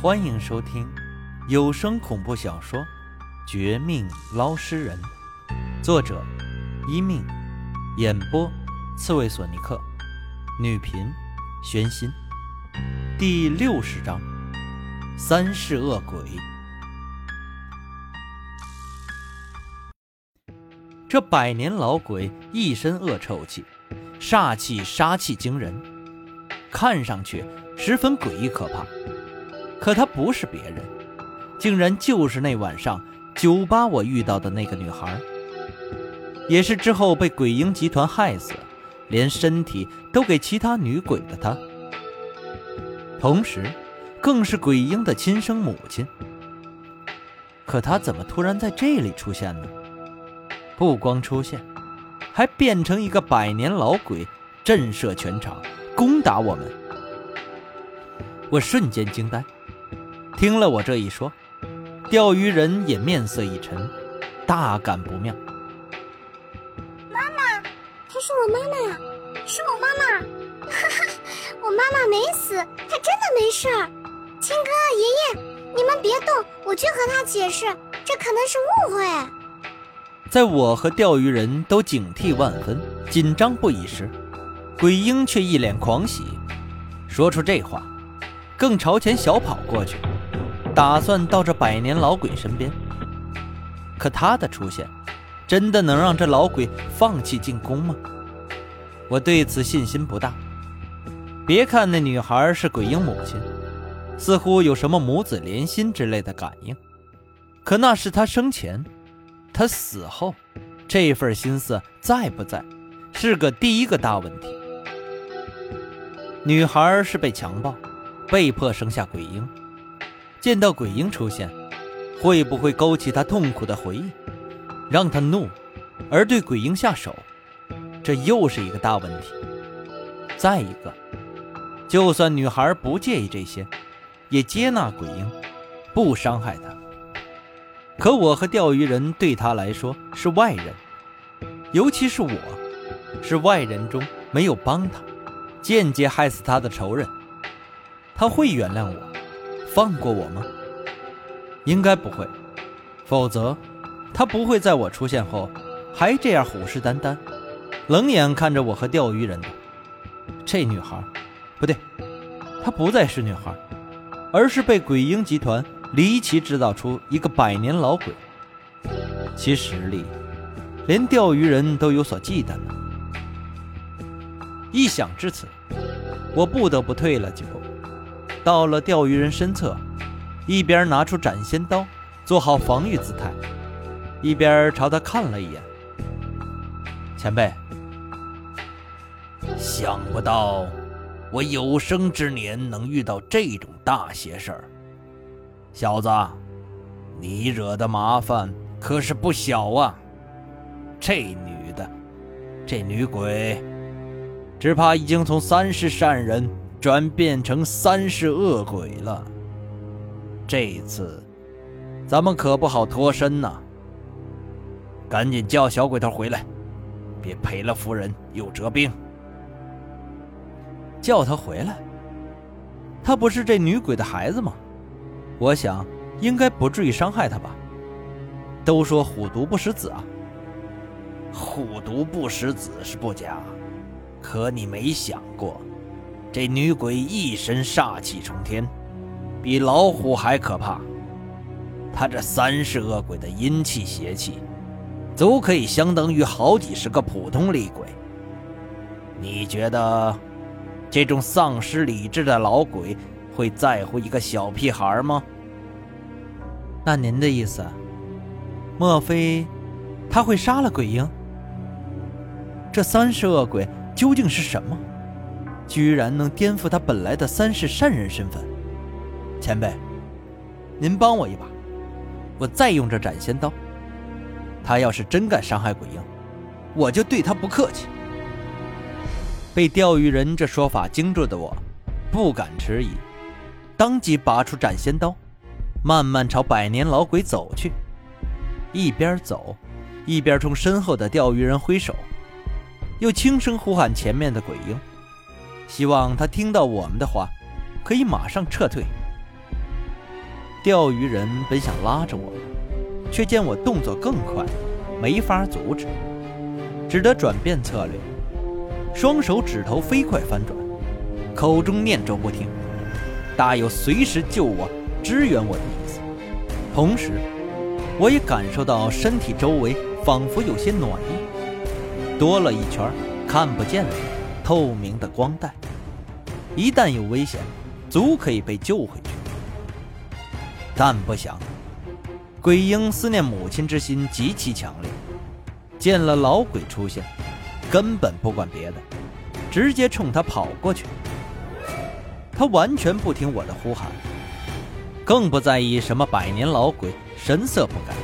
欢迎收听有声恐怖小说《绝命捞尸人》，作者：一命，演播：刺猬索尼克，女频：玄心，第六十章：三世恶鬼。这百年老鬼一身恶臭气，煞气杀气惊人，看上去十分诡异可怕。可她不是别人，竟然就是那晚上酒吧我遇到的那个女孩，也是之后被鬼婴集团害死，连身体都给其他女鬼的她，同时，更是鬼婴的亲生母亲。可她怎么突然在这里出现呢？不光出现，还变成一个百年老鬼，震慑全场，攻打我们。我瞬间惊呆。听了我这一说，钓鱼人也面色一沉，大感不妙。妈妈，她是我妈妈呀，是我妈妈，哈哈，我妈妈没死，她真的没事儿。青哥、爷爷，你们别动，我去和她解释，这可能是误会。在我和钓鱼人都警惕万分、紧张不已时，鬼婴却一脸狂喜，说出这话，更朝前小跑过去。打算到这百年老鬼身边，可他的出现，真的能让这老鬼放弃进攻吗？我对此信心不大。别看那女孩是鬼婴母亲，似乎有什么母子连心之类的感应，可那是她生前，她死后，这份心思在不在，是个第一个大问题。女孩是被强暴，被迫生下鬼婴。见到鬼婴出现，会不会勾起他痛苦的回忆，让他怒，而对鬼婴下手？这又是一个大问题。再一个，就算女孩不介意这些，也接纳鬼婴，不伤害他。可我和钓鱼人对他来说是外人，尤其是我，是外人中没有帮他，间接害死他的仇人，他会原谅我？放过我吗？应该不会，否则他不会在我出现后还这样虎视眈眈，冷眼看着我和钓鱼人的。这女孩，不对，她不再是女孩，而是被鬼婴集团离奇制造出一个百年老鬼，其实力连钓鱼人都有所忌惮呢。一想至此，我不得不退了几步。到了钓鱼人身侧，一边拿出斩仙刀，做好防御姿态，一边朝他看了一眼。前辈，想不到我有生之年能遇到这种大邪事儿，小子，你惹的麻烦可是不小啊！这女的，这女鬼，只怕已经从三世善人。转变成三世恶鬼了。这次，咱们可不好脱身呐！赶紧叫小鬼头回来，别赔了夫人又折兵。叫他回来？他不是这女鬼的孩子吗？我想应该不至于伤害他吧。都说虎毒不食子啊。虎毒不食子是不假，可你没想过。这女鬼一身煞气冲天，比老虎还可怕。她这三世恶鬼的阴气邪气，足可以相当于好几十个普通厉鬼。你觉得，这种丧失理智的老鬼会在乎一个小屁孩吗？那您的意思，莫非他会杀了鬼婴？这三世恶鬼究竟是什么？居然能颠覆他本来的三世善人身份，前辈，您帮我一把，我再用这斩仙刀。他要是真敢伤害鬼婴，我就对他不客气。被钓鱼人这说法惊住的我，不敢迟疑，当即拔出斩仙刀，慢慢朝百年老鬼走去。一边走，一边冲身后的钓鱼人挥手，又轻声呼喊前面的鬼婴。希望他听到我们的话，可以马上撤退。钓鱼人本想拉着我，却见我动作更快，没法阻止，只得转变策略，双手指头飞快翻转，口中念咒不停，大有随时救我、支援我的意思。同时，我也感受到身体周围仿佛有些暖意，多了一圈看不见了透明的光带，一旦有危险，足可以被救回去。但不想，鬼婴思念母亲之心极其强烈，见了老鬼出现，根本不管别的，直接冲他跑过去。他完全不听我的呼喊，更不在意什么百年老鬼，神色不改，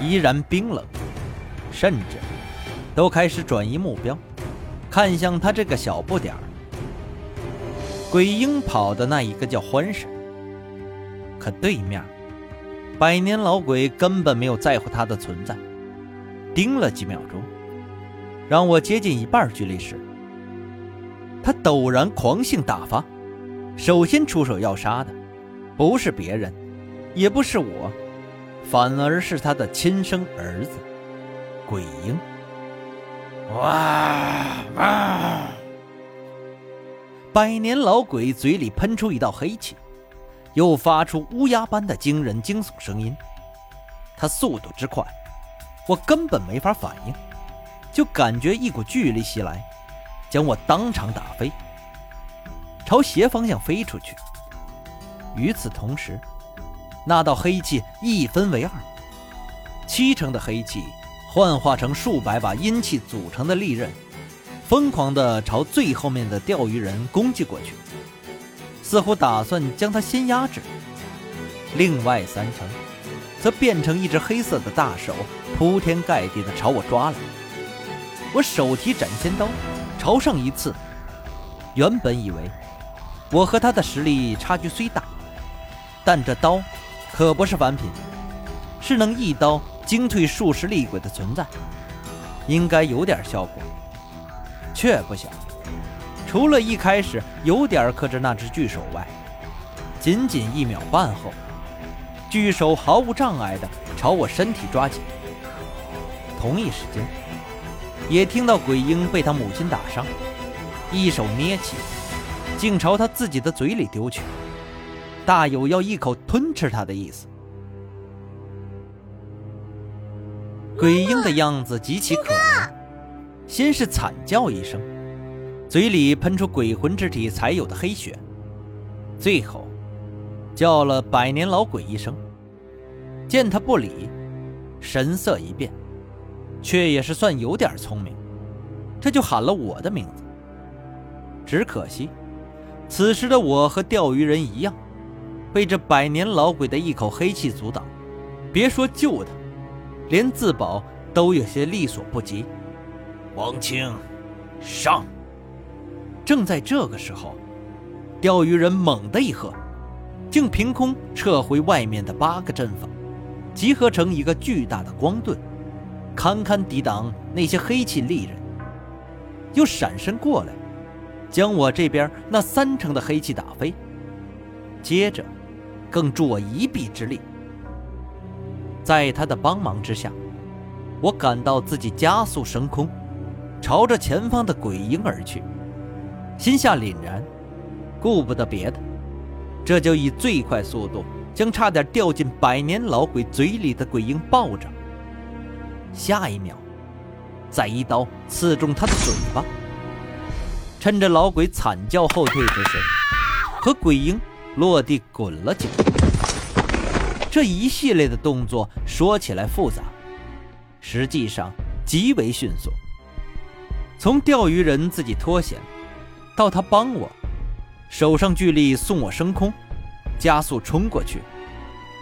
依然冰冷，甚至都开始转移目标，看向他这个小不点儿。鬼婴跑的那一个叫欢神。可对面，百年老鬼根本没有在乎他的存在，盯了几秒钟，让我接近一半距离时，他陡然狂性大发，首先出手要杀的，不是别人，也不是我，反而是他的亲生儿子，鬼婴。哇哇！百年老鬼嘴里喷出一道黑气。又发出乌鸦般的惊人惊悚声音，他速度之快，我根本没法反应，就感觉一股巨力袭来，将我当场打飞，朝斜方向飞出去。与此同时，那道黑气一分为二，七成的黑气幻化成数百把阴气组成的利刃，疯狂地朝最后面的钓鱼人攻击过去。似乎打算将他先压制，另外三成，则变成一只黑色的大手，铺天盖地的朝我抓来。我手提斩仙刀，朝上一刺。原本以为我和他的实力差距虽大，但这刀可不是凡品，是能一刀惊退数十厉鬼的存在，应该有点效果。却不想。除了一开始有点克制那只巨手外，仅仅一秒半后，巨手毫无障碍地朝我身体抓紧。同一时间，也听到鬼婴被他母亲打伤，一手捏起，竟朝他自己的嘴里丢去，大有要一口吞吃他的意思。鬼婴的样子极其可怜，先是惨叫一声。嘴里喷出鬼魂之体才有的黑血，最后叫了百年老鬼一声。见他不理，神色一变，却也是算有点聪明，这就喊了我的名字。只可惜，此时的我和钓鱼人一样，被这百年老鬼的一口黑气阻挡，别说救他，连自保都有些力所不及。王清，上！正在这个时候，钓鱼人猛地一喝，竟凭空撤回外面的八个阵法，集合成一个巨大的光盾，堪堪抵挡那些黑气利刃。又闪身过来，将我这边那三成的黑气打飞。接着，更助我一臂之力。在他的帮忙之下，我感到自己加速升空，朝着前方的鬼婴而去。心下凛然，顾不得别的，这就以最快速度将差点掉进百年老鬼嘴里的鬼婴抱着。下一秒，再一刀刺中他的嘴巴。趁着老鬼惨叫后退之时，和鬼婴落地滚了几步。这一系列的动作说起来复杂，实际上极为迅速。从钓鱼人自己脱险。到他帮我，手上巨力送我升空，加速冲过去，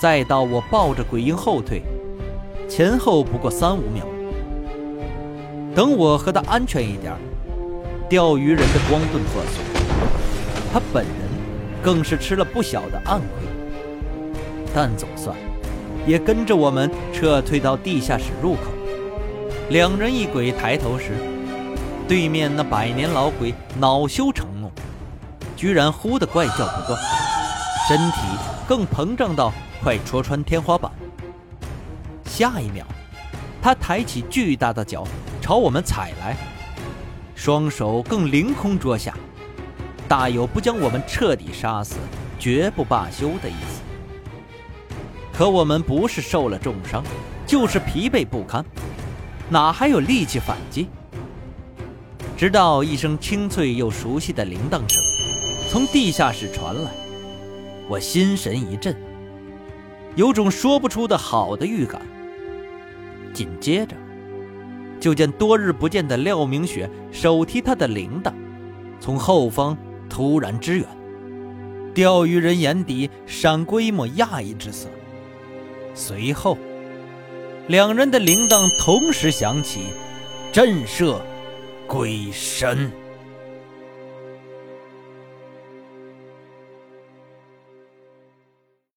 再到我抱着鬼婴后退，前后不过三五秒。等我和他安全一点，钓鱼人的光盾破碎，他本人更是吃了不小的暗亏，但总算也跟着我们撤退到地下室入口。两人一鬼抬头时。对面那百年老鬼恼羞成怒，居然呼的怪叫不断，身体更膨胀到快戳穿天花板。下一秒，他抬起巨大的脚朝我们踩来，双手更凌空捉下，大有不将我们彻底杀死、绝不罢休的意思。可我们不是受了重伤，就是疲惫不堪，哪还有力气反击？直到一声清脆又熟悉的铃铛声从地下室传来，我心神一震，有种说不出的好的预感。紧接着，就见多日不见的廖明雪手提他的铃铛，从后方突然支援。钓鱼人眼底闪过一抹讶异之色，随后，两人的铃铛同时响起，震慑鬼神。